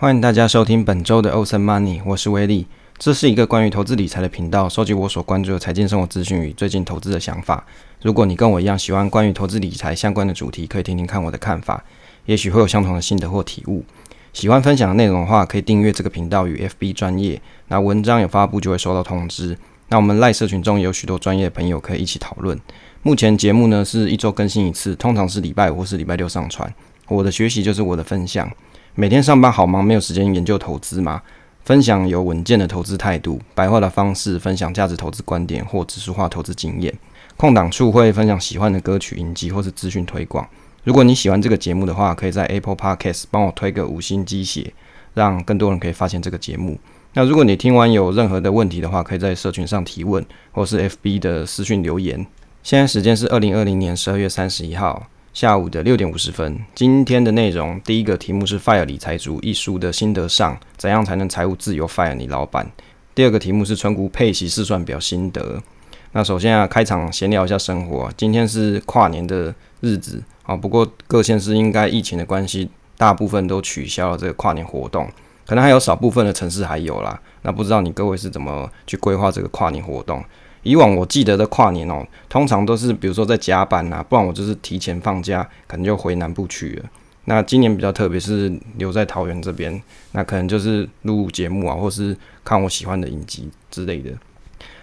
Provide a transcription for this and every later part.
欢迎大家收听本周的 Awesome Money，我是威利。这是一个关于投资理财的频道，收集我所关注的财经生活资讯与最近投资的想法。如果你跟我一样喜欢关于投资理财相关的主题，可以听听看我的看法，也许会有相同的心得或体悟。喜欢分享的内容的话，可以订阅这个频道与 FB 专业，那文章有发布就会收到通知。那我们赖社群中有许多专业朋友可以一起讨论。目前节目呢是一周更新一次，通常是礼拜五或是礼拜六上传。我的学习就是我的分享。每天上班好忙，没有时间研究投资吗？分享有稳健的投资态度，白话的方式分享价值投资观点或指数化投资经验。空档处会分享喜欢的歌曲、影集或是资讯推广。如果你喜欢这个节目的话，可以在 Apple Podcast 帮我推个五星鸡血，让更多人可以发现这个节目。那如果你听完有任何的问题的话，可以在社群上提问，或是 FB 的私讯留言。现在时间是二零二零年十二月三十一号。下午的六点五十分，今天的内容第一个题目是《FIRE 理财族》一书的心得上，怎样才能财务自由？FIRE 你老板。第二个题目是存股配息试算表心得。那首先啊，开场闲聊一下生活。今天是跨年的日子啊，不过各县市应该疫情的关系，大部分都取消了这个跨年活动，可能还有少部分的城市还有啦。那不知道你各位是怎么去规划这个跨年活动？以往我记得的跨年哦，通常都是比如说在加班呐，不然我就是提前放假，可能就回南部去了。那今年比较特别，是留在桃园这边，那可能就是录节目啊，或是看我喜欢的影集之类的。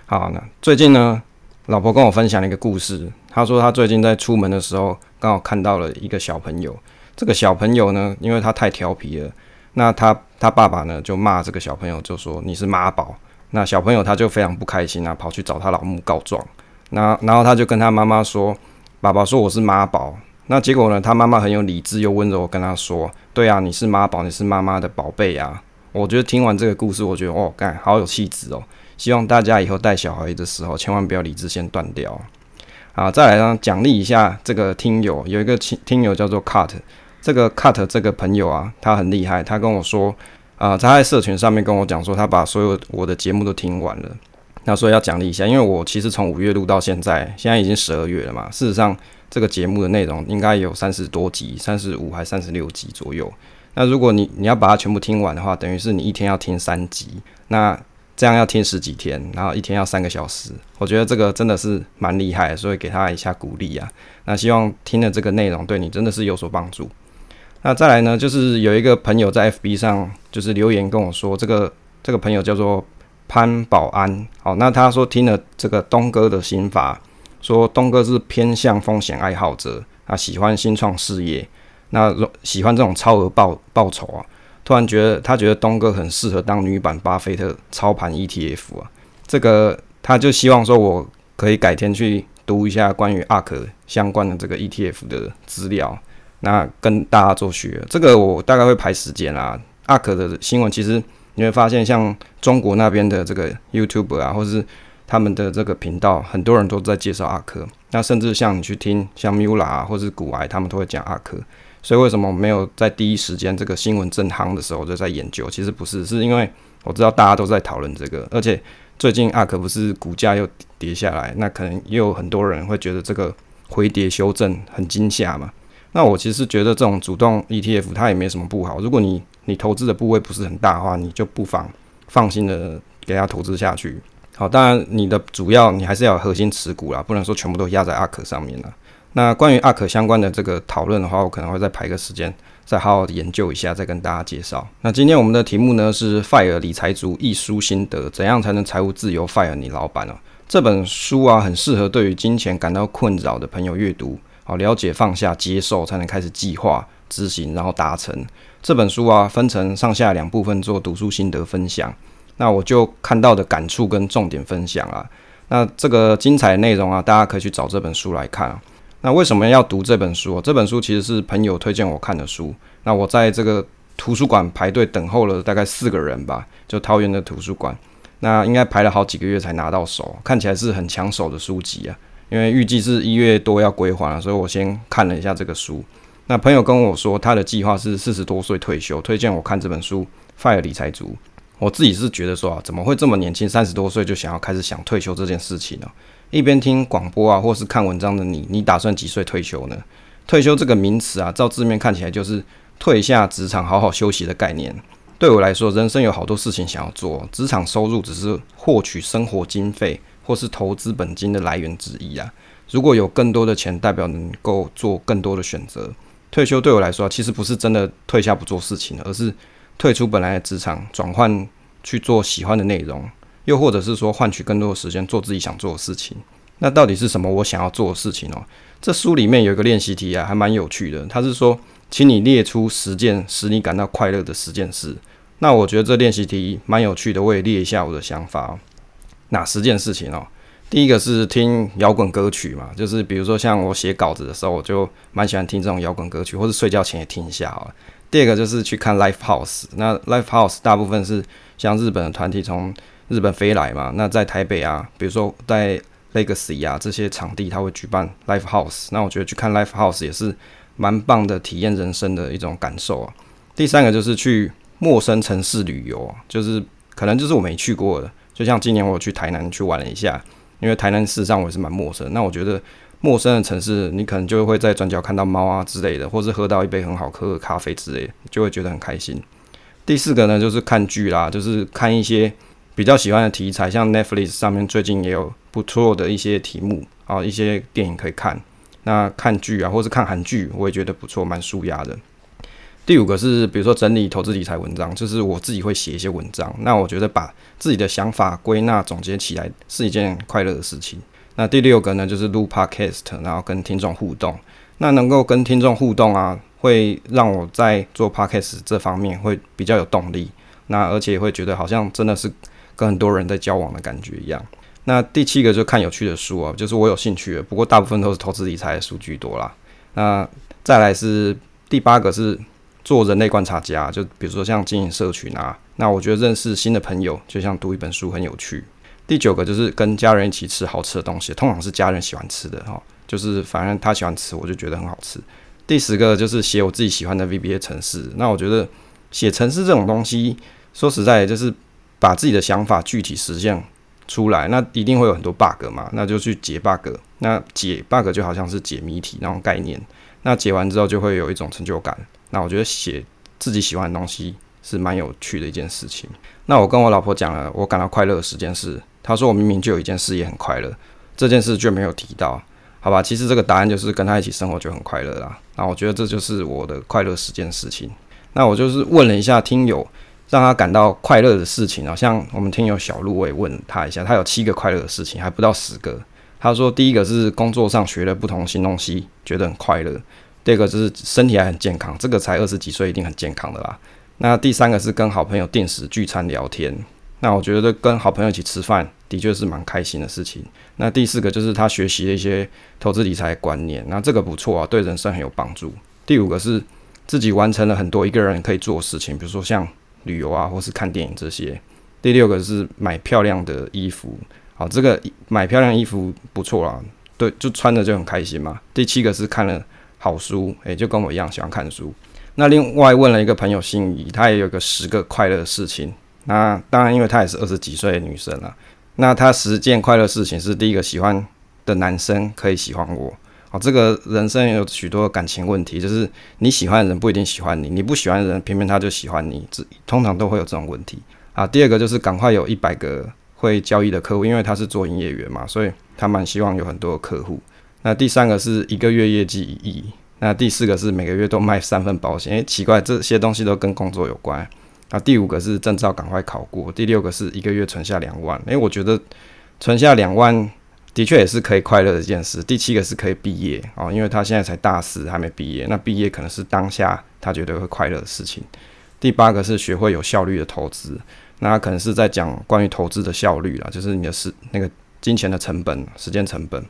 好，那最近呢，老婆跟我分享了一个故事，她说她最近在出门的时候，刚好看到了一个小朋友。这个小朋友呢，因为他太调皮了，那他他爸爸呢就骂这个小朋友，就说你是妈宝。那小朋友他就非常不开心啊，跑去找他老母告状。那然后他就跟他妈妈说：“爸爸说我是妈宝。”那结果呢，他妈妈很有理智又温柔跟他说：“对啊，你是妈宝，你是妈妈的宝贝啊。”我觉得听完这个故事，我觉得哦，干好有气质哦。希望大家以后带小孩的时候，千万不要理智先断掉。啊，再来呢，奖励一下这个听友，有一个听听友叫做 Cut，这个 Cut 这个朋友啊，他很厉害，他跟我说。啊、呃，他在社群上面跟我讲说，他把所有我的节目都听完了，那所以要奖励一下，因为我其实从五月录到现在，现在已经十二月了嘛。事实上，这个节目的内容应该有三十多集，三十五还三十六集左右。那如果你你要把它全部听完的话，等于是你一天要听三集，那这样要听十几天，然后一天要三个小时。我觉得这个真的是蛮厉害，所以给他一下鼓励啊。那希望听了这个内容对你真的是有所帮助。那再来呢，就是有一个朋友在 FB 上就是留言跟我说，这个这个朋友叫做潘保安，好，那他说听了这个东哥的心法，说东哥是偏向风险爱好者，啊，喜欢新创事业，那喜欢这种超额报报酬啊，突然觉得他觉得东哥很适合当女版巴菲特操盘 ETF 啊，这个他就希望说我可以改天去读一下关于 ARK 相关的这个 ETF 的资料。那跟大家做学，这个我大概会排时间啦。ARK 的新闻其实你会发现，像中国那边的这个 YouTube 啊，或是他们的这个频道，很多人都在介绍阿科。那甚至像你去听像 Mula 啊，或是股癌，他们都会讲阿科。所以为什么没有在第一时间这个新闻正夯的时候就在研究？其实不是，是因为我知道大家都在讨论这个，而且最近 ARK 不是股价又跌下来，那可能也有很多人会觉得这个回跌修正很惊吓嘛。那我其实觉得这种主动 ETF 它也没什么不好。如果你你投资的部位不是很大的话，你就不妨放心的给它投资下去。好，当然你的主要你还是要有核心持股啦，不能说全部都压在 ARK 上面了。那关于 ARK 相关的这个讨论的话，我可能会再排个时间，再好好的研究一下，再跟大家介绍。那今天我们的题目呢是 FIRE 理财族一书心得，怎样才能财务自由？FIRE 你老板哦，这本书啊很适合对于金钱感到困扰的朋友阅读。好，了解、放下、接受，才能开始计划、执行，然后达成。这本书啊，分成上下两部分做读书心得分享。那我就看到的感触跟重点分享啊。那这个精彩内容啊，大家可以去找这本书来看。那为什么要读这本书？这本书其实是朋友推荐我看的书。那我在这个图书馆排队等候了大概四个人吧，就桃园的图书馆。那应该排了好几个月才拿到手，看起来是很抢手的书籍啊。因为预计是一月多要归还了，所以我先看了一下这个书。那朋友跟我说，他的计划是四十多岁退休，推荐我看这本书《FIRE 理财族》。我自己是觉得说啊，怎么会这么年轻，三十多岁就想要开始想退休这件事情呢？一边听广播啊，或是看文章的你，你打算几岁退休呢？退休这个名词啊，照字面看起来就是退下职场，好好休息的概念。对我来说，人生有好多事情想要做，职场收入只是获取生活经费或是投资本金的来源之一啊。如果有更多的钱，代表能够做更多的选择。退休对我来说，其实不是真的退下不做事情，而是退出本来的职场，转换去做喜欢的内容，又或者是说换取更多的时间做自己想做的事情。那到底是什么我想要做的事情哦？这书里面有一个练习题啊，还蛮有趣的。他是说，请你列出十件使你感到快乐的十件事。那我觉得这练习题蛮有趣的，我也列一下我的想法哦。哪十件事情哦？第一个是听摇滚歌曲嘛，就是比如说像我写稿子的时候，我就蛮喜欢听这种摇滚歌曲，或者睡觉前也听一下好了。第二个就是去看 Live House，那 Live House 大部分是像日本的团体从日本飞来嘛，那在台北啊，比如说在 Legacy 啊这些场地，他会举办 Live House，那我觉得去看 Live House 也是蛮棒的体验人生的一种感受啊。第三个就是去陌生城市旅游，就是可能就是我没去过的，就像今年我去台南去玩了一下。因为台南事实上我也是蛮陌生，那我觉得陌生的城市，你可能就会在转角看到猫啊之类的，或是喝到一杯很好喝的咖啡之类的，就会觉得很开心。第四个呢，就是看剧啦，就是看一些比较喜欢的题材，像 Netflix 上面最近也有不错的一些题目啊，一些电影可以看。那看剧啊，或是看韩剧，我也觉得不错，蛮舒压的。第五个是，比如说整理投资理财文章，就是我自己会写一些文章。那我觉得把自己的想法归纳总结起来是一件快乐的事情。那第六个呢，就是录 Podcast，然后跟听众互动。那能够跟听众互动啊，会让我在做 Podcast 这方面会比较有动力。那而且会觉得好像真的是跟很多人在交往的感觉一样。那第七个就看有趣的书啊，就是我有兴趣的，不过大部分都是投资理财的书居多啦。那再来是第八个是。做人类观察家，就比如说像经营社群啊，那我觉得认识新的朋友就像读一本书很有趣。第九个就是跟家人一起吃好吃的东西，通常是家人喜欢吃的哈，就是反正他喜欢吃，我就觉得很好吃。第十个就是写我自己喜欢的 VBA 程式，那我觉得写程式这种东西，说实在就是把自己的想法具体实现出来，那一定会有很多 bug 嘛，那就去解 bug。那解 bug 就好像是解谜题那种概念，那解完之后就会有一种成就感。那我觉得写自己喜欢的东西是蛮有趣的一件事情。那我跟我老婆讲了我感到快乐的十件事，她说我明明就有一件事也很快乐，这件事却没有提到，好吧？其实这个答案就是跟她一起生活就很快乐啦。那我觉得这就是我的快乐十件事情。那我就是问了一下听友，让他感到快乐的事情啊，像我们听友小鹿，我也问他一下，他有七个快乐的事情，还不到十个。他说第一个是工作上学了不同新东西，觉得很快乐。第二个就是身体还很健康，这个才二十几岁，一定很健康的啦。那第三个是跟好朋友定时聚餐聊天，那我觉得跟好朋友一起吃饭的确是蛮开心的事情。那第四个就是他学习了一些投资理财观念，那这个不错啊，对人生很有帮助。第五个是自己完成了很多一个人可以做的事情，比如说像旅游啊，或是看电影这些。第六个是买漂亮的衣服，好，这个买漂亮衣服不错啦，对，就穿着就很开心嘛。第七个是看了。好书，诶、就跟我一样喜欢看书。那另外问了一个朋友心仪，她也有个十个快乐的事情。那当然，因为她也是二十几岁的女生了。那她十件快乐事情是：第一个，喜欢的男生可以喜欢我。哦，这个人生有许多感情问题，就是你喜欢的人不一定喜欢你，你不喜欢的人偏偏他就喜欢你，这通常都会有这种问题。啊，第二个就是赶快有一百个会交易的客户，因为他是做营业员嘛，所以他蛮希望有很多客户。那第三个是一个月业绩一亿，那第四个是每个月都卖三份保险。诶、奇怪，这些东西都跟工作有关。那第五个是证照赶快考过，第六个是一个月存下两万。诶、欸，我觉得存下两万的确也是可以快乐的一件事。第七个是可以毕业哦，因为他现在才大四还没毕业，那毕业可能是当下他觉得会快乐的事情。第八个是学会有效率的投资，那他可能是在讲关于投资的效率啦，就是你的时那个金钱的成本、时间成本。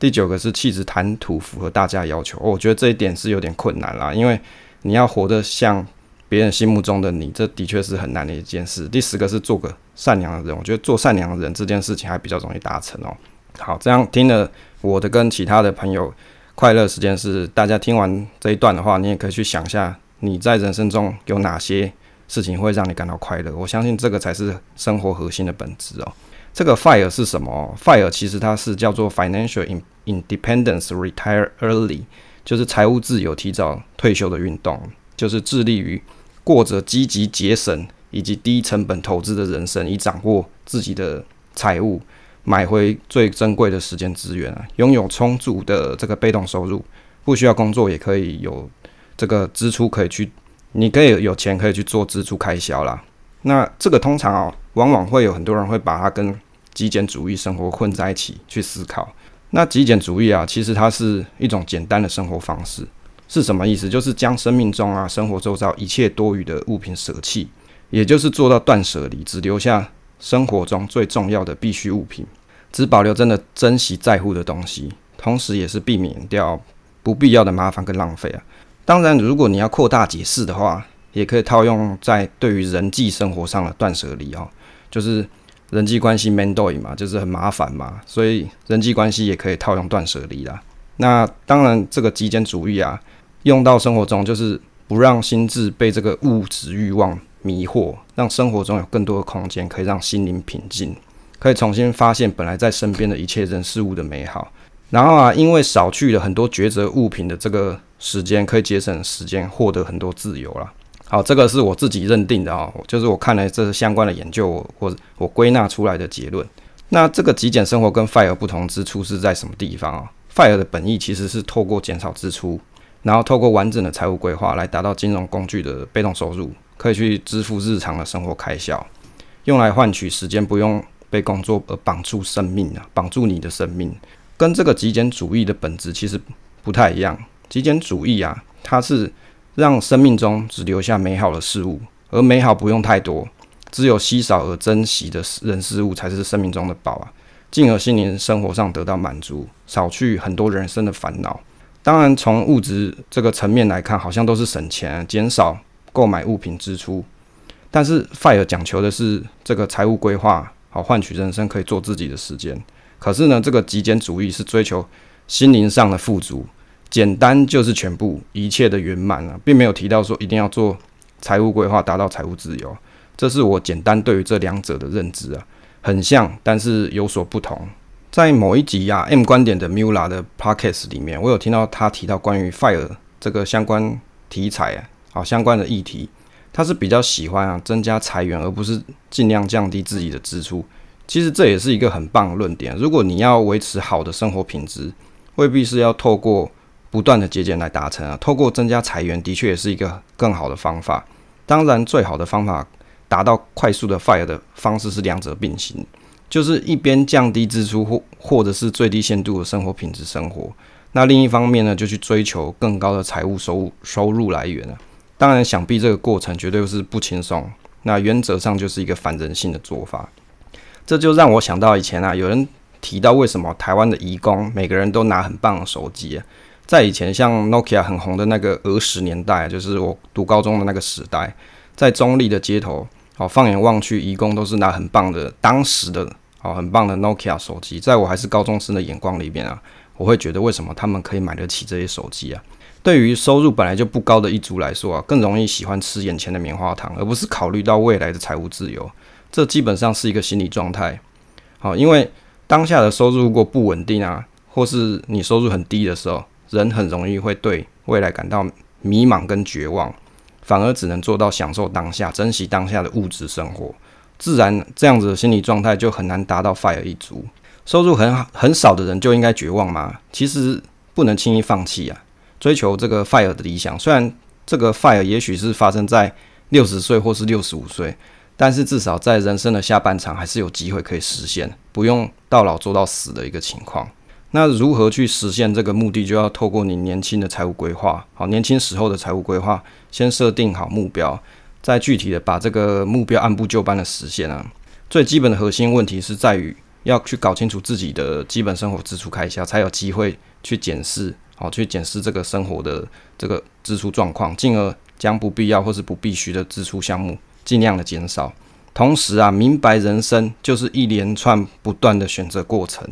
第九个是气质谈吐符合大家要求，我觉得这一点是有点困难啦，因为你要活得像别人心目中的你，这的确是很难的一件事。第十个是做个善良的人，我觉得做善良的人这件事情还比较容易达成哦。好，这样听了我的跟其他的朋友快乐时间是，大家听完这一段的话，你也可以去想一下你在人生中有哪些事情会让你感到快乐。我相信这个才是生活核心的本质哦。这个 FIRE 是什么？FIRE 其实它是叫做 Financial Independence Retire Early，就是财务自由提早退休的运动，就是致力于过着积极节省以及低成本投资的人生，以掌握自己的财务，买回最珍贵的时间资源啊，拥有充足的这个被动收入，不需要工作也可以有这个支出可以去，你可以有钱可以去做支出开销啦。那这个通常啊，往往会有很多人会把它跟极简主义生活混在一起去思考。那极简主义啊，其实它是一种简单的生活方式，是什么意思？就是将生命中啊生活周遭一切多余的物品舍弃，也就是做到断舍离，只留下生活中最重要的必需物品，只保留真的珍惜在乎的东西，同时也是避免掉不必要的麻烦跟浪费啊。当然，如果你要扩大解释的话，也可以套用在对于人际生活上的断舍离哦，就是人际关系面对嘛，就是很麻烦嘛，所以人际关系也可以套用断舍离啦。那当然，这个极简主义啊，用到生活中就是不让心智被这个物质欲望迷惑，让生活中有更多的空间，可以让心灵平静，可以重新发现本来在身边的一切人事物的美好。然后啊，因为少去了很多抉择物品的这个时间，可以节省时间，获得很多自由啦。好，这个是我自己认定的啊，就是我看了这相关的研究，我我我归纳出来的结论。那这个极简生活跟 FIRE 不同之处是在什么地方啊？FIRE 的本意其实是透过减少支出，然后透过完整的财务规划来达到金融工具的被动收入，可以去支付日常的生活开销，用来换取时间不用被工作而绑住生命啊，绑住你的生命，跟这个极简主义的本质其实不太一样。极简主义啊，它是让生命中只留下美好的事物，而美好不用太多，只有稀少而珍惜的人事物才是生命中的宝啊，进而心灵生活上得到满足，少去很多人生的烦恼。当然，从物质这个层面来看，好像都是省钱，减少购买物品支出。但是，FIRE 讲求的是这个财务规划，好换取人生可以做自己的时间。可是呢，这个极简主义是追求心灵上的富足。简单就是全部，一切的圆满了，并没有提到说一定要做财务规划，达到财务自由。这是我简单对于这两者的认知啊，很像，但是有所不同。在某一集啊，M 观点的 Mula 的 Podcast 里面，我有听到他提到关于 FIRE 这个相关题材啊，好相关的议题，他是比较喜欢啊增加财源，而不是尽量降低自己的支出。其实这也是一个很棒的论点。如果你要维持好的生活品质，未必是要透过不断的节俭来达成啊，透过增加裁员，的确也是一个更好的方法。当然，最好的方法达到快速的 FIRE 的方式是两者并行，就是一边降低支出或或者是最低限度的生活品质生活，那另一方面呢，就去追求更高的财务收入收入来源啊。当然，想必这个过程绝对是不轻松，那原则上就是一个反人性的做法。这就让我想到以前啊，有人提到为什么台湾的移工每个人都拿很棒的手机。在以前，像 Nokia 很红的那个儿时年代，就是我读高中的那个时代，在中立的街头，哦，放眼望去，移工都是拿很棒的当时的哦很棒的 Nokia 手机。在我还是高中生的眼光里边啊，我会觉得为什么他们可以买得起这些手机啊？对于收入本来就不高的一族来说啊，更容易喜欢吃眼前的棉花糖，而不是考虑到未来的财务自由。这基本上是一个心理状态。好，因为当下的收入如果不稳定啊，或是你收入很低的时候。人很容易会对未来感到迷茫跟绝望，反而只能做到享受当下、珍惜当下的物质生活。自然，这样子的心理状态就很难达到 FIRE 一族。收入很好很少的人就应该绝望吗？其实不能轻易放弃啊！追求这个 FIRE 的理想，虽然这个 FIRE 也许是发生在六十岁或是六十五岁，但是至少在人生的下半场还是有机会可以实现，不用到老做到死的一个情况。那如何去实现这个目的，就要透过你年轻的财务规划，好，年轻时候的财务规划，先设定好目标，再具体的把这个目标按部就班的实现啊。最基本的核心问题是在于要去搞清楚自己的基本生活支出开销，才有机会去检视，好，去检视这个生活的这个支出状况，进而将不必要或是不必须的支出项目尽量的减少。同时啊，明白人生就是一连串不断的选择过程。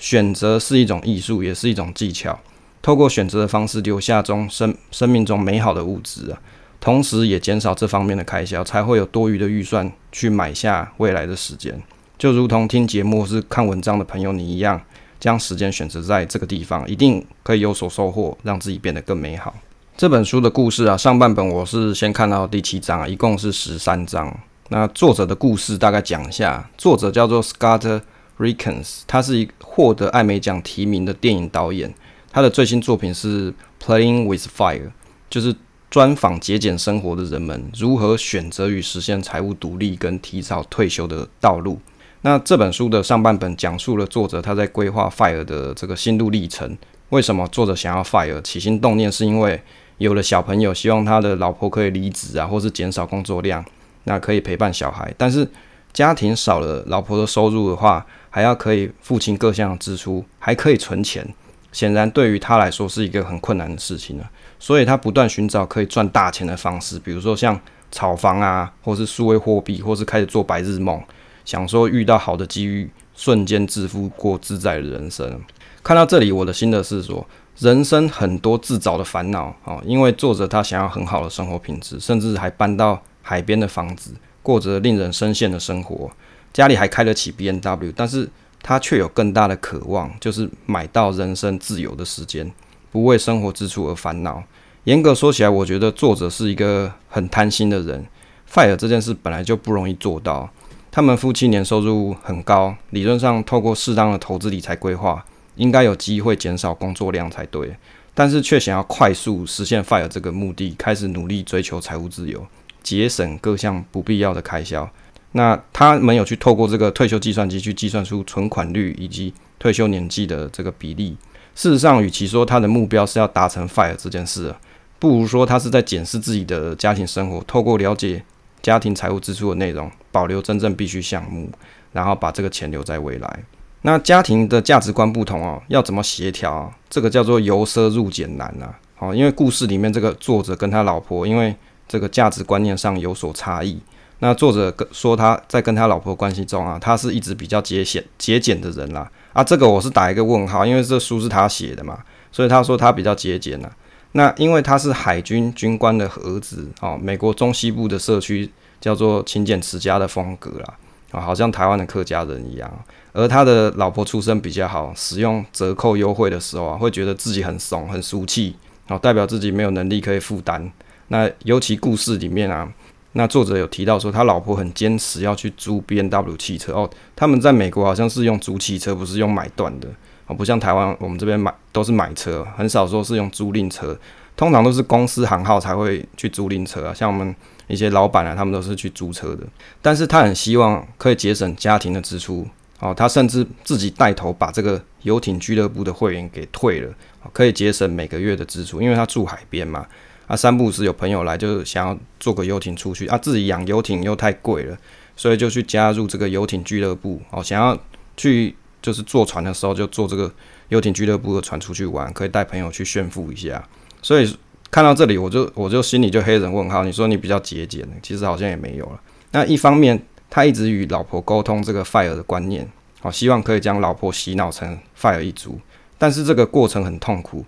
选择是一种艺术，也是一种技巧。透过选择的方式，留下中生生命中美好的物质啊，同时也减少这方面的开销，才会有多余的预算去买下未来的时间。就如同听节目是看文章的朋友你一样，将时间选择在这个地方，一定可以有所收获，让自己变得更美好。这本书的故事啊，上半本我是先看到第七章啊，一共是十三章。那作者的故事大概讲一下，作者叫做 Scott Rikins，他是一获得艾美奖提名的电影导演。他的最新作品是《Playing with Fire》，就是专访节俭生活的人们如何选择与实现财务独立跟提早退休的道路。那这本书的上半本讲述了作者他在规划 FIRE 的这个心路历程。为什么作者想要 FIRE？起心动念是因为有了小朋友，希望他的老婆可以离职啊，或是减少工作量，那可以陪伴小孩。但是家庭少了老婆的收入的话，还要可以付清各项支出，还可以存钱，显然对于他来说是一个很困难的事情了。所以他不断寻找可以赚大钱的方式，比如说像炒房啊，或是数位货币，或是开始做白日梦，想说遇到好的机遇，瞬间致富，过自在的人生。看到这里，我的心得是说。人生很多自找的烦恼啊，因为作者他想要很好的生活品质，甚至还搬到海边的房子，过着令人深陷的生活，家里还开得起 BMW，但是他却有更大的渴望，就是买到人生自由的时间，不为生活支出而烦恼。严格说起来，我觉得作者是一个很贪心的人。FIRE 这件事本来就不容易做到，他们夫妻年收入很高，理论上透过适当的投资理财规划。应该有机会减少工作量才对，但是却想要快速实现 FIRE 这个目的，开始努力追求财务自由，节省各项不必要的开销。那他们有去透过这个退休计算机去计算出存款率以及退休年纪的这个比例。事实上，与其说他的目标是要达成 FIRE 这件事，不如说他是在检视自己的家庭生活，透过了解家庭财务支出的内容，保留真正必须项目，然后把这个钱留在未来。那家庭的价值观不同哦，要怎么协调？这个叫做由奢入俭难呐。哦，因为故事里面这个作者跟他老婆因为这个价值观念上有所差异。那作者跟说他在跟他老婆关系中啊，他是一直比较节俭节俭的人啦。啊，这个我是打一个问号，因为这书是他写的嘛，所以他说他比较节俭呐。那因为他是海军军官的儿子哦，美国中西部的社区叫做勤俭持家的风格啦，啊，好像台湾的客家人一样。而他的老婆出身比较好，使用折扣优惠的时候啊，会觉得自己很怂、很俗气，哦，代表自己没有能力可以负担。那尤其故事里面啊，那作者有提到说，他老婆很坚持要去租 B N W 汽车哦。他们在美国好像是用租汽车，不是用买断的哦，不像台湾我们这边买都是买车，很少说是用租赁车，通常都是公司行号才会去租赁车啊。像我们一些老板啊，他们都是去租车的。但是他很希望可以节省家庭的支出。哦，他甚至自己带头把这个游艇俱乐部的会员给退了，可以节省每个月的支出。因为他住海边嘛，啊，三不五时有朋友来，就是想要坐个游艇出去啊，自己养游艇又太贵了，所以就去加入这个游艇俱乐部。哦，想要去就是坐船的时候就坐这个游艇俱乐部的船出去玩，可以带朋友去炫富一下。所以看到这里，我就我就心里就黑人问号。你说你比较节俭，其实好像也没有了。那一方面。他一直与老婆沟通这个 FIRE 的观念，好，希望可以将老婆洗脑成 FIRE 一族。但是这个过程很痛苦，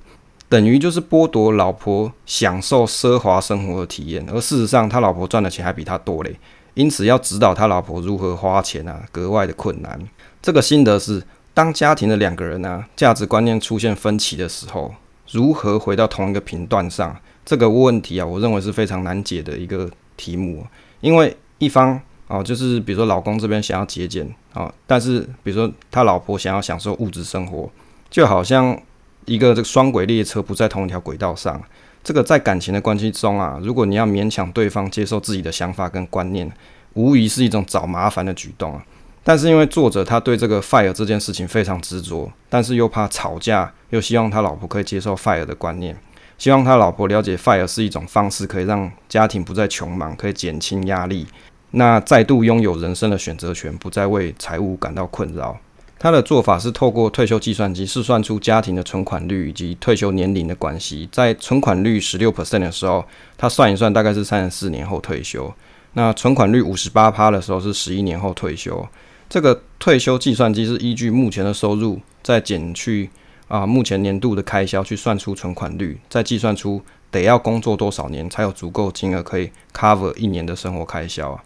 等于就是剥夺老婆享受奢华生活的体验。而事实上，他老婆赚的钱还比他多嘞，因此要指导他老婆如何花钱啊，格外的困难。这个心得是，当家庭的两个人啊，价值观念出现分歧的时候，如何回到同一个频段上？这个问题啊，我认为是非常难解的一个题目，因为一方。哦，就是比如说老公这边想要节俭啊，但是比如说他老婆想要享受物质生活，就好像一个这个双轨列车不在同一条轨道上。这个在感情的关系中啊，如果你要勉强对方接受自己的想法跟观念，无疑是一种找麻烦的举动啊。但是因为作者他对这个 FIRE 这件事情非常执着，但是又怕吵架，又希望他老婆可以接受 FIRE 的观念，希望他老婆了解 FIRE 是一种方式，可以让家庭不再穷忙，可以减轻压力。那再度拥有人生的选择权，不再为财务感到困扰。他的做法是透过退休计算机试算出家庭的存款率以及退休年龄的关系。在存款率十六 percent 的时候，他算一算大概是三十四年后退休。那存款率五十八趴的时候是十一年后退休。这个退休计算机是依据目前的收入，再减去啊目前年度的开销去算出存款率，再计算出得要工作多少年才有足够金额可以 cover 一年的生活开销啊。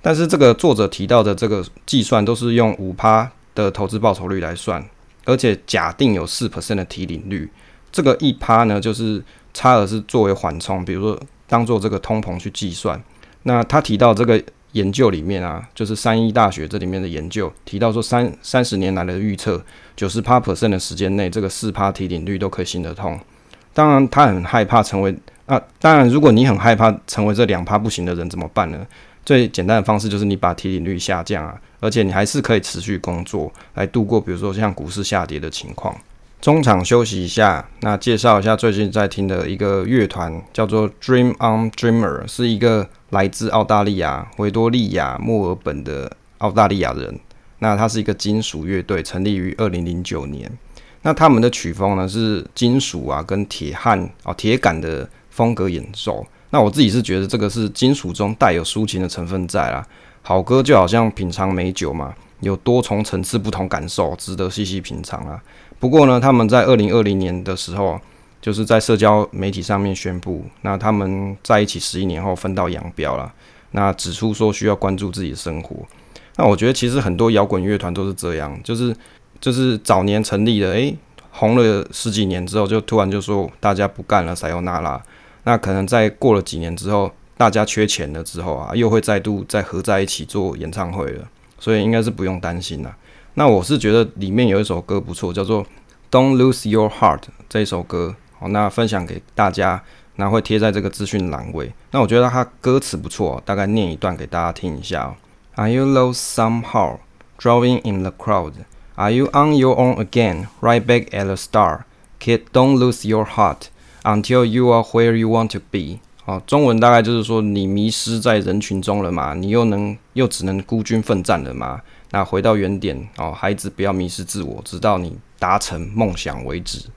但是这个作者提到的这个计算都是用五趴的投资报酬率来算，而且假定有四 percent 的提领率。这个一趴呢，就是差额是作为缓冲，比如说当做这个通膨去计算。那他提到这个研究里面啊，就是三一大学这里面的研究提到说三三十年来的预测，九十趴 percent 的时间内，这个四趴提领率都可以行得通。当然，他很害怕成为啊，当然如果你很害怕成为这两趴不行的人怎么办呢？最简单的方式就是你把提领率下降啊，而且你还是可以持续工作来度过，比如说像股市下跌的情况。中场休息一下，那介绍一下最近在听的一个乐团，叫做 Dream on Dreamer，是一个来自澳大利亚维多利亚墨尔本的澳大利亚人。那他是一个金属乐队，成立于二零零九年。那他们的曲风呢是金属啊跟铁汉啊铁杆的风格演奏。那我自己是觉得这个是金属中带有抒情的成分在啦。好歌就好像品尝美酒嘛，有多重层次不同感受，值得细细品尝啊。不过呢，他们在二零二零年的时候，就是在社交媒体上面宣布，那他们在一起十一年后分道扬镳了。那指出说需要关注自己的生活。那我觉得其实很多摇滚乐团都是这样，就是就是早年成立的，诶、红了十几年之后，就突然就说大家不干了，撒由那拉。那可能在过了几年之后，大家缺钱了之后啊，又会再度再合在一起做演唱会了。所以应该是不用担心啦。那我是觉得里面有一首歌不错，叫做《Don't Lose Your Heart》这一首歌，好，那分享给大家，那会贴在这个资讯栏位。那我觉得它歌词不错，大概念一段给大家听一下。Are you lost somehow, drowning in the crowd? Are you on your own again, right back at the start? Kid, don't lose your heart until you are where you want to be。好，中文大概就是说，你迷失在人群中了吗？你又能又只能孤军奋战了吗？那回到原点哦，孩子，不要迷失自我，直到你达成梦想为止。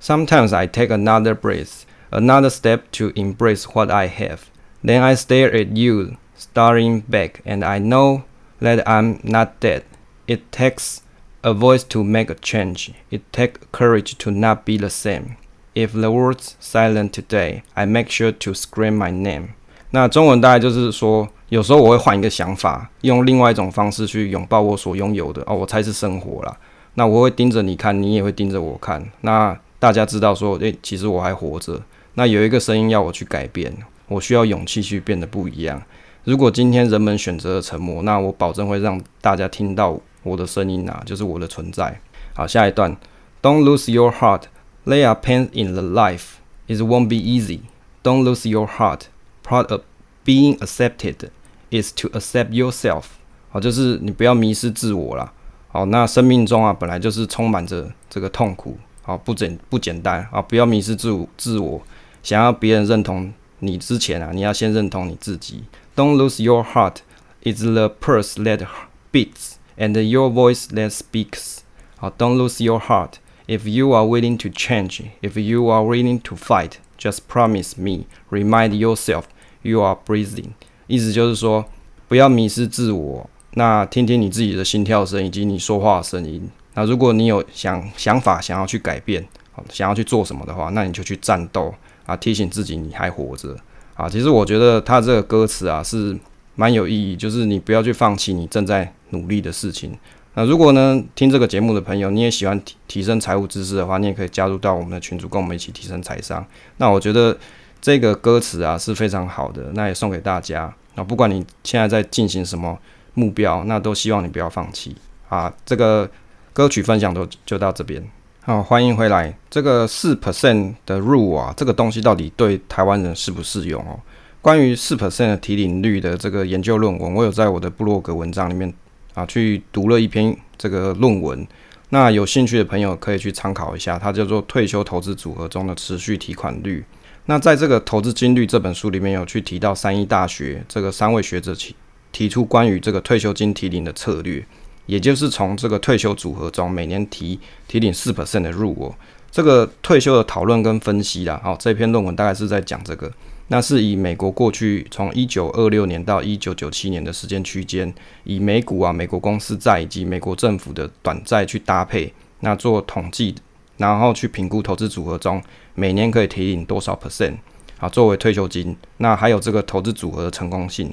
Sometimes I take another breath, another step to embrace what I have. Then I stare at you, staring back, and I know that I'm not dead. It takes a voice to make a change. It takes courage to not be the same. If the world's silent today, I make sure to scream my name. 那中文大概就是说。有时候我会换一个想法，用另外一种方式去拥抱我所拥有的哦，我才是生活啦。那我会盯着你看，你也会盯着我看。那大家知道说，诶、其实我还活着。那有一个声音要我去改变，我需要勇气去变得不一样。如果今天人们选择了沉默，那我保证会让大家听到我的声音啊，就是我的存在。好，下一段，Don't lose your heart. There are pains in the life. It won't be easy. Don't lose your heart. Part of being accepted. Is to accept yourself，好，就是你不要迷失自我啦。好，那生命中啊，本来就是充满着这个痛苦，好，不简不简单啊，不要迷失自我，自我想要别人认同你之前啊，你要先认同你自己。Don't lose your heart. It's the pulse that beats and your voice that speaks. 好，Don't lose your heart. If you are willing to change, if you are willing to fight, just promise me. Remind yourself you are breathing. 意思就是说，不要迷失自我。那听听你自己的心跳声以及你说话的声音。那如果你有想想法想要去改变，想要去做什么的话，那你就去战斗啊！提醒自己你还活着啊！其实我觉得他这个歌词啊是蛮有意义，就是你不要去放弃你正在努力的事情。那如果呢，听这个节目的朋友，你也喜欢提提升财务知识的话，你也可以加入到我们的群组，跟我们一起提升财商。那我觉得这个歌词啊是非常好的，那也送给大家。那不管你现在在进行什么目标，那都希望你不要放弃啊！这个歌曲分享都就到这边。好，欢迎回来。这个四 percent 的 rule 啊，这个东西到底对台湾人适不适用哦？关于四 percent 的提领率的这个研究论文，我有在我的部落格文章里面啊去读了一篇这个论文。那有兴趣的朋友可以去参考一下，它叫做退休投资组合中的持续提款率。那在这个《投资金率》这本书里面有去提到三一大学这个三位学者提提出关于这个退休金提领的策略，也就是从这个退休组合中每年提提领四 percent 的入额。这个退休的讨论跟分析啦，好，这篇论文大概是在讲这个。那是以美国过去从一九二六年到一九九七年的时间区间，以美股啊、美国公司债以及美国政府的短债去搭配，那做统计。然后去评估投资组合中每年可以提领多少 percent 啊，作为退休金。那还有这个投资组合的成功性。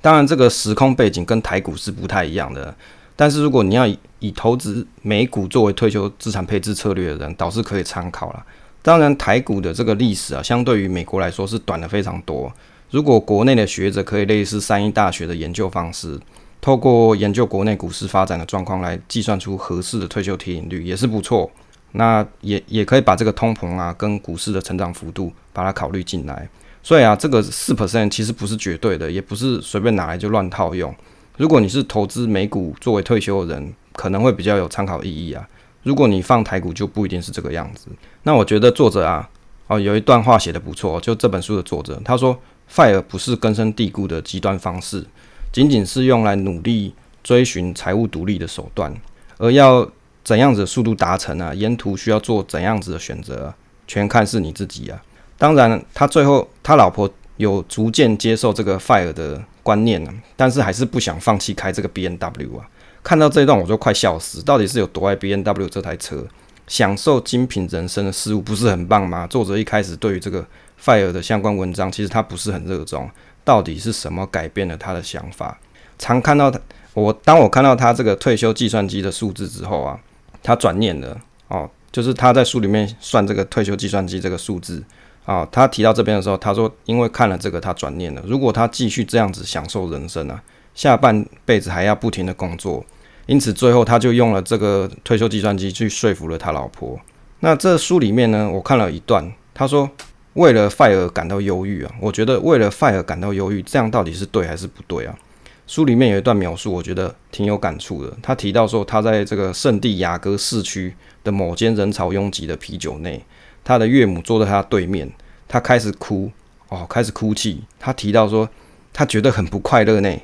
当然，这个时空背景跟台股是不太一样的。但是如果你要以，投资美股作为退休资产配置策略的人，倒是可以参考了。当然，台股的这个历史啊，相对于美国来说是短了非常多。如果国内的学者可以类似三一大学的研究方式，透过研究国内股市发展的状况来计算出合适的退休贴现率，也是不错。那也也可以把这个通膨啊跟股市的成长幅度把它考虑进来。所以啊，这个四 percent 其实不是绝对的，也不是随便拿来就乱套用。如果你是投资美股作为退休的人，可能会比较有参考意义啊。如果你放台股，就不一定是这个样子。那我觉得作者啊，哦，有一段话写得不错，就这本书的作者他说，FIRE 不是根深蒂固的极端方式，仅仅是用来努力追寻财务独立的手段，而要怎样子的速度达成啊？沿途需要做怎样子的选择，全看是你自己啊。当然，他最后他老婆有逐渐接受这个 FIRE 的观念呢，但是还是不想放弃开这个 B N W 啊。看到这一段我就快笑死，到底是有多爱 BMW 这台车？享受精品人生的事物不是很棒吗？作者一开始对于这个 FIRE 的相关文章，其实他不是很热衷。到底是什么改变了他的想法？常看到他，我当我看到他这个退休计算机的数字之后啊，他转念了哦，就是他在书里面算这个退休计算机这个数字啊、哦，他提到这边的时候，他说因为看了这个他转念了，如果他继续这样子享受人生啊，下半辈子还要不停的工作。因此，最后他就用了这个退休计算机去说服了他老婆。那这书里面呢，我看了一段，他说为了 FIRE 感到忧郁啊，我觉得为了 FIRE 感到忧郁，这样到底是对还是不对啊？书里面有一段描述，我觉得挺有感触的。他提到说，他在这个圣地亚哥市区的某间人潮拥挤的啤酒内，他的岳母坐在他对面，他开始哭哦，开始哭泣。他提到说，他觉得很不快乐呢。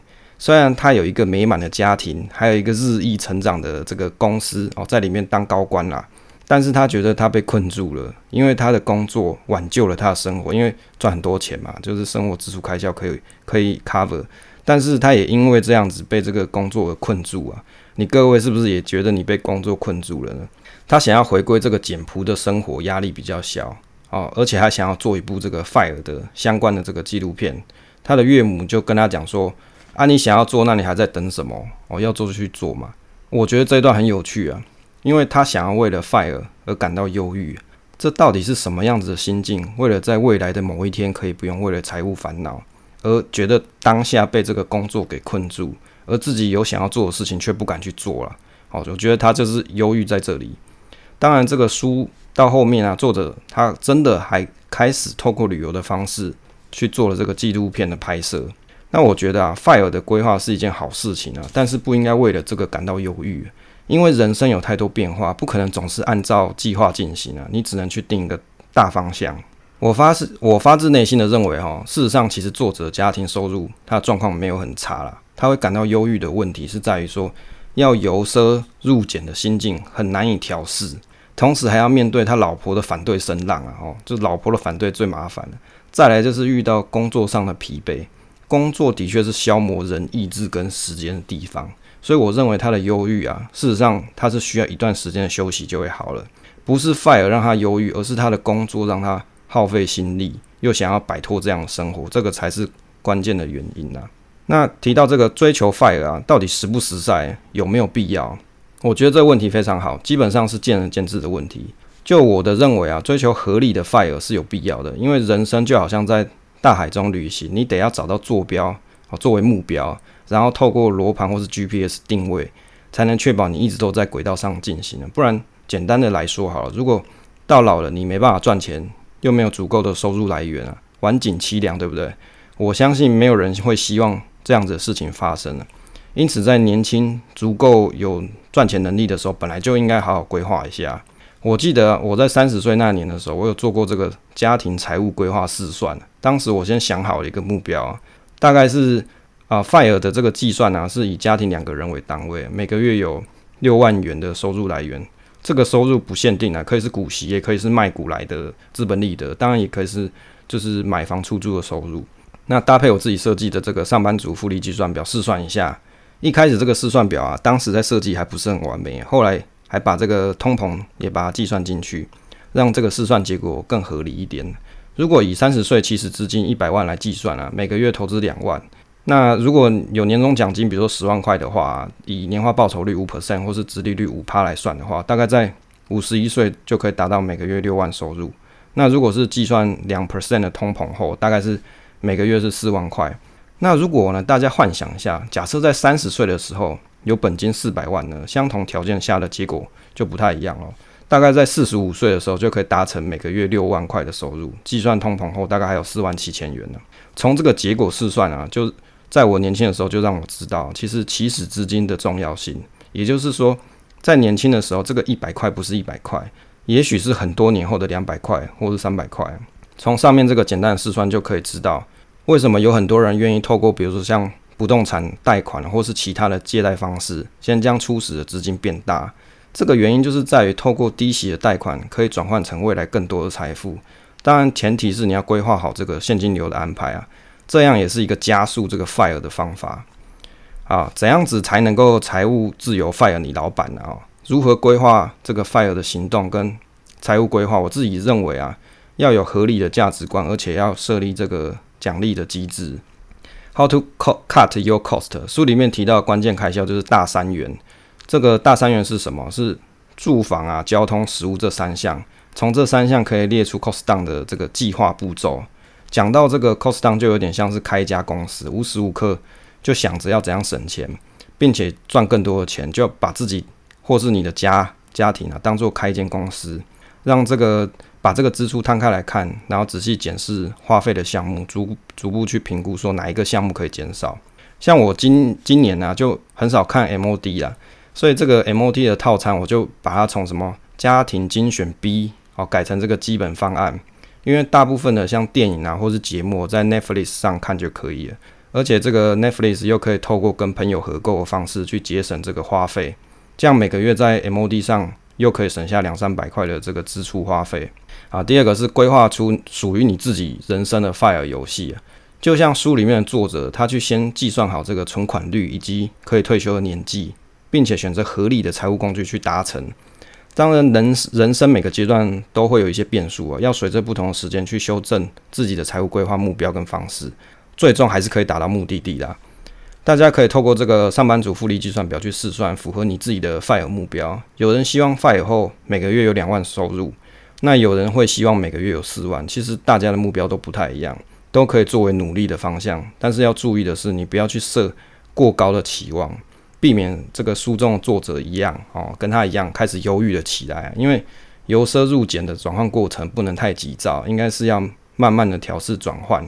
虽然他有一个美满的家庭，还有一个日益成长的这个公司哦，在里面当高官啦，但是他觉得他被困住了，因为他的工作挽救了他的生活，因为赚很多钱嘛，就是生活支出开销可以可以 cover，但是他也因为这样子被这个工作而困住啊。你各位是不是也觉得你被工作困住了呢？他想要回归这个简朴的生活，压力比较小哦，而且还想要做一部这个 FIRE 的相关的这个纪录片。他的岳母就跟他讲说。啊，你想要做，那你还在等什么？哦，要做就去做嘛。我觉得这一段很有趣啊，因为他想要为了 FIRE 而感到忧郁，这到底是什么样子的心境？为了在未来的某一天可以不用为了财务烦恼，而觉得当下被这个工作给困住，而自己有想要做的事情却不敢去做了。哦，我觉得他就是忧郁在这里。当然，这个书到后面啊，作者他真的还开始透过旅游的方式去做了这个纪录片的拍摄。那我觉得啊，FIRE 的规划是一件好事情啊，但是不应该为了这个感到忧郁，因为人生有太多变化，不可能总是按照计划进行啊，你只能去定一个大方向。我发是，我发自内心的认为哈，事实上其实作者家庭收入他的状况没有很差啦，他会感到忧郁的问题是在于说，要由奢入俭的心境很难以调适，同时还要面对他老婆的反对声浪啊，哦，就老婆的反对最麻烦了，再来就是遇到工作上的疲惫。工作的确是消磨人意志跟时间的地方，所以我认为他的忧郁啊，事实上他是需要一段时间的休息就会好了，不是 FIRE 让他忧郁，而是他的工作让他耗费心力，又想要摆脱这样的生活，这个才是关键的原因啊。那提到这个追求 FIRE 啊，到底实不实在，有没有必要？我觉得这个问题非常好，基本上是见仁见智的问题。就我的认为啊，追求合理的 FIRE 是有必要的，因为人生就好像在大海中旅行，你得要找到坐标，哦，作为目标，然后透过罗盘或是 GPS 定位，才能确保你一直都在轨道上进行。不然，简单的来说好了，如果到老了你没办法赚钱，又没有足够的收入来源啊，晚景凄凉，对不对？我相信没有人会希望这样子的事情发生了。因此，在年轻足够有赚钱能力的时候，本来就应该好好规划一下。我记得我在三十岁那年的时候，我有做过这个家庭财务规划试算。当时我先想好了一个目标，大概是啊，FIRE 的这个计算呢，是以家庭两个人为单位，每个月有六万元的收入来源。这个收入不限定啊，可以是股息，也可以是卖股来的资本利得，当然也可以是就是买房出租的收入。那搭配我自己设计的这个上班族复利计算表试算一下。一开始这个试算表啊，当时在设计还不是很完美，后来。还把这个通膨也把它计算进去，让这个试算结果更合理一点。如果以三十岁起始资金一百万来计算啊，每个月投资两万，那如果有年终奖金，比如说十万块的话，以年化报酬率五 percent 或是殖利率五趴来算的话，大概在五十一岁就可以达到每个月六万收入。那如果是计算两 percent 的通膨后，大概是每个月是四万块。那如果呢，大家幻想一下，假设在三十岁的时候有本金四百万呢，相同条件下的结果就不太一样了。大概在四十五岁的时候就可以达成每个月六万块的收入，计算通膨后大概还有四万七千元呢。从这个结果试算啊，就在我年轻的时候就让我知道，其实起始资金的重要性。也就是说，在年轻的时候，这个一百块不是一百块，也许是很多年后的两百块或是三百块。从上面这个简单的试算就可以知道，为什么有很多人愿意透过比如说像不动产贷款或是其他的借贷方式，先将初始的资金变大。这个原因就是在于透过低息的贷款可以转换成未来更多的财富。当然，前提是你要规划好这个现金流的安排啊，这样也是一个加速这个 FIRE 的方法啊。怎样子才能够财务自由 FIRE 你老板呢？啊，如何规划这个 FIRE 的行动跟财务规划？我自己认为啊，要有合理的价值观，而且要设立这个奖励的机制。How to cut your cost？书里面提到关键开销就是大三元。这个大三元是什么？是住房啊、交通、食物这三项。从这三项可以列出 cost down 的这个计划步骤。讲到这个 cost down，就有点像是开一家公司，无时无刻就想着要怎样省钱，并且赚更多的钱，就要把自己或是你的家家庭啊当做开一间公司，让这个把这个支出摊开来看，然后仔细检视花费的项目，逐逐步去评估说哪一个项目可以减少。像我今今年呢、啊，就很少看 MOD 啦。所以这个 MOD 的套餐，我就把它从什么家庭精选 B 哦改成这个基本方案，因为大部分的像电影啊或是节目，在 Netflix 上看就可以了，而且这个 Netflix 又可以透过跟朋友合购的方式去节省这个花费，这样每个月在 MOD 上又可以省下两三百块的这个支出花费啊。第二个是规划出属于你自己人生的 FIRE 游戏啊，就像书里面的作者，他去先计算好这个存款率以及可以退休的年纪。并且选择合理的财务工具去达成。当然，人人生每个阶段都会有一些变数啊，要随着不同的时间去修正自己的财务规划目标跟方式，最终还是可以达到目的地的。大家可以透过这个上班族复利计算表去试算，符合你自己的 FIRE 目标。有人希望 FIRE 后每个月有两万收入，那有人会希望每个月有四万。其实大家的目标都不太一样，都可以作为努力的方向。但是要注意的是，你不要去设过高的期望。避免这个书中的作者一样哦，跟他一样开始忧郁了起来。因为由奢入俭的转换过程不能太急躁，应该是要慢慢的调试转换。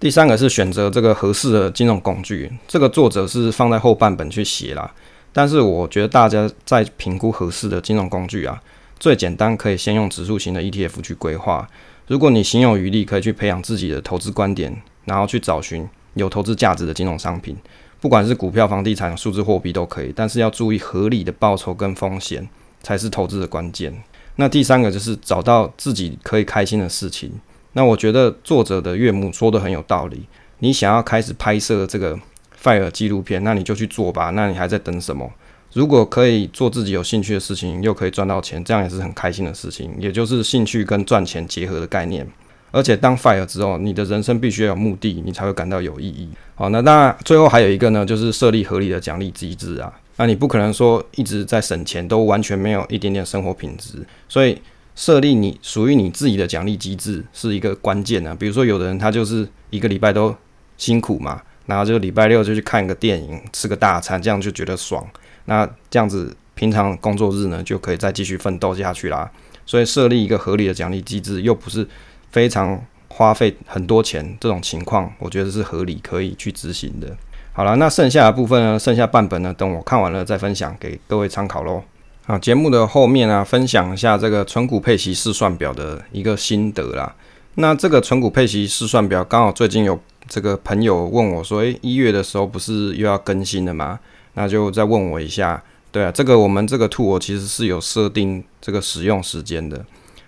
第三个是选择这个合适的金融工具，这个作者是放在后半本去写啦。但是我觉得大家在评估合适的金融工具啊，最简单可以先用指数型的 ETF 去规划。如果你心有余力，可以去培养自己的投资观点，然后去找寻有投资价值的金融商品。不管是股票、房地产、数字货币都可以，但是要注意合理的报酬跟风险才是投资的关键。那第三个就是找到自己可以开心的事情。那我觉得作者的岳母说的很有道理。你想要开始拍摄这个 FIRE 纪录片，那你就去做吧。那你还在等什么？如果可以做自己有兴趣的事情，又可以赚到钱，这样也是很开心的事情。也就是兴趣跟赚钱结合的概念。而且当 FIRE 之后，你的人生必须要有目的，你才会感到有意义。好，那当然最后还有一个呢，就是设立合理的奖励机制啊。那你不可能说一直在省钱，都完全没有一点点生活品质。所以设立你属于你自己的奖励机制是一个关键啊。比如说有的人他就是一个礼拜都辛苦嘛，然后就礼拜六就去看个电影，吃个大餐，这样就觉得爽。那这样子平常工作日呢就可以再继续奋斗下去啦。所以设立一个合理的奖励机制，又不是。非常花费很多钱这种情况，我觉得是合理可以去执行的。好了，那剩下的部分呢？剩下半本呢？等我看完了再分享给各位参考喽。啊，节目的后面啊，分享一下这个存股配息试算表的一个心得啦。那这个存股配息试算表，刚好最近有这个朋友问我说，诶，一月的时候不是又要更新了吗？那就再问我一下。对啊，这个我们这个图，我其实是有设定这个使用时间的。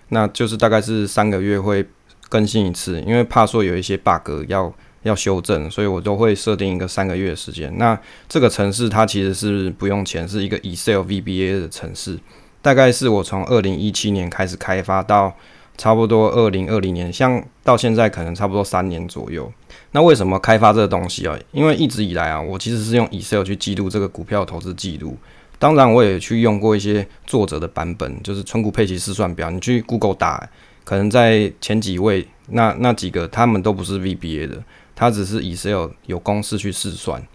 那就是大概是三个月会更新一次，因为怕说有一些 bug 要要修正，所以我都会设定一个三个月的时间。那这个程式它其实是不用钱，是一个 Excel VBA 的程式，大概是我从二零一七年开始开发到差不多二零二零年，像到现在可能差不多三年左右。那为什么开发这个东西啊？因为一直以来啊，我其实是用 Excel 去记录这个股票投资记录。当然，我也去用过一些作者的版本，就是存股配息试算表。你去 Google 打，可能在前几位那那几个他们都不是 VBA 的，它只是 Excel 有公式去试算。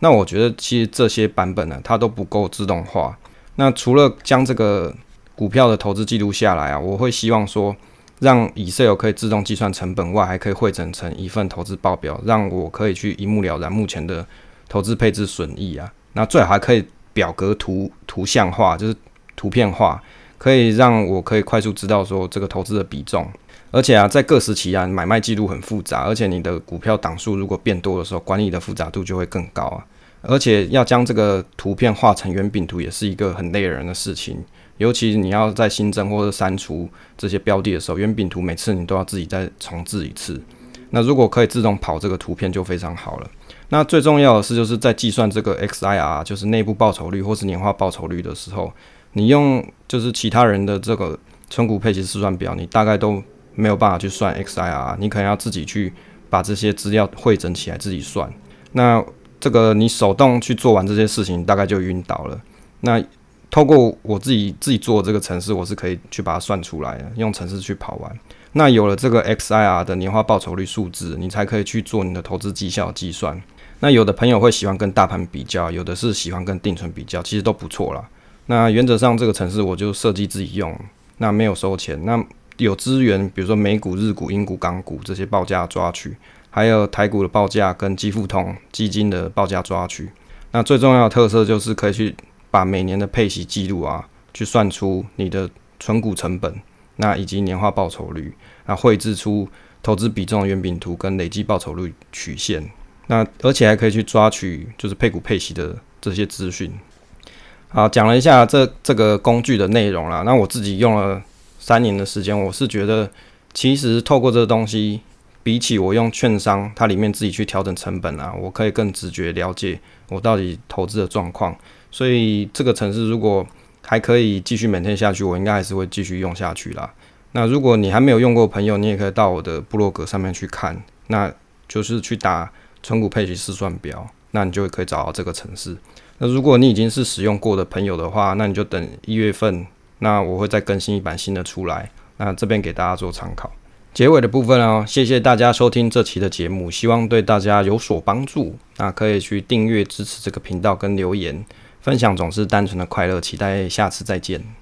那我觉得其实这些版本呢，它都不够自动化。那除了将这个股票的投资记录下来啊，我会希望说，让 Excel 可以自动计算成本外，还可以汇整成一份投资报表，让我可以去一目了然目前的投资配置损益啊。那最好还可以表格图图像化，就是图片化，可以让我可以快速知道说这个投资的比重。而且啊，在各时期啊，买卖记录很复杂，而且你的股票档数如果变多的时候，管理的复杂度就会更高啊。而且要将这个图片画成圆饼图，也是一个很累人的事情。尤其你要在新增或者删除这些标的的时候，圆饼图每次你都要自己再重置一次。那如果可以自动跑这个图片就非常好了。那最重要的是，就是在计算这个 XIR，就是内部报酬率或是年化报酬率的时候，你用就是其他人的这个存股配息试算表，你大概都没有办法去算 XIR，你可能要自己去把这些资料汇整起来自己算。那这个你手动去做完这些事情，大概就晕倒了。那透过我自己自己做这个程式，我是可以去把它算出来的，用程式去跑完。那有了这个 XIR 的年化报酬率数字，你才可以去做你的投资绩效计算。那有的朋友会喜欢跟大盘比较，有的是喜欢跟定存比较，其实都不错啦。那原则上这个程式我就设计自己用，那没有收钱。那有资源，比如说美股、日股、英股、港股这些报价抓取，还有台股的报价跟基富通基金的报价抓取。那最重要的特色就是可以去。把每年的配息记录啊，去算出你的存股成本，那以及年化报酬率，那绘制出投资比重的圆饼图跟累计报酬率曲线，那而且还可以去抓取就是配股配息的这些资讯。好，讲了一下这这个工具的内容啦，那我自己用了三年的时间，我是觉得其实透过这个东西，比起我用券商它里面自己去调整成本啊，我可以更直觉了解我到底投资的状况。所以这个城市如果还可以继续每天下去，我应该还是会继续用下去啦。那如果你还没有用过朋友，你也可以到我的部落格上面去看，那就是去打存股配息试算表，那你就可以找到这个城市。那如果你已经是使用过的朋友的话，那你就等一月份，那我会再更新一版新的出来，那这边给大家做参考。结尾的部分哦，谢谢大家收听这期的节目，希望对大家有所帮助。那可以去订阅支持这个频道跟留言。分享总是单纯的快乐，期待下次再见。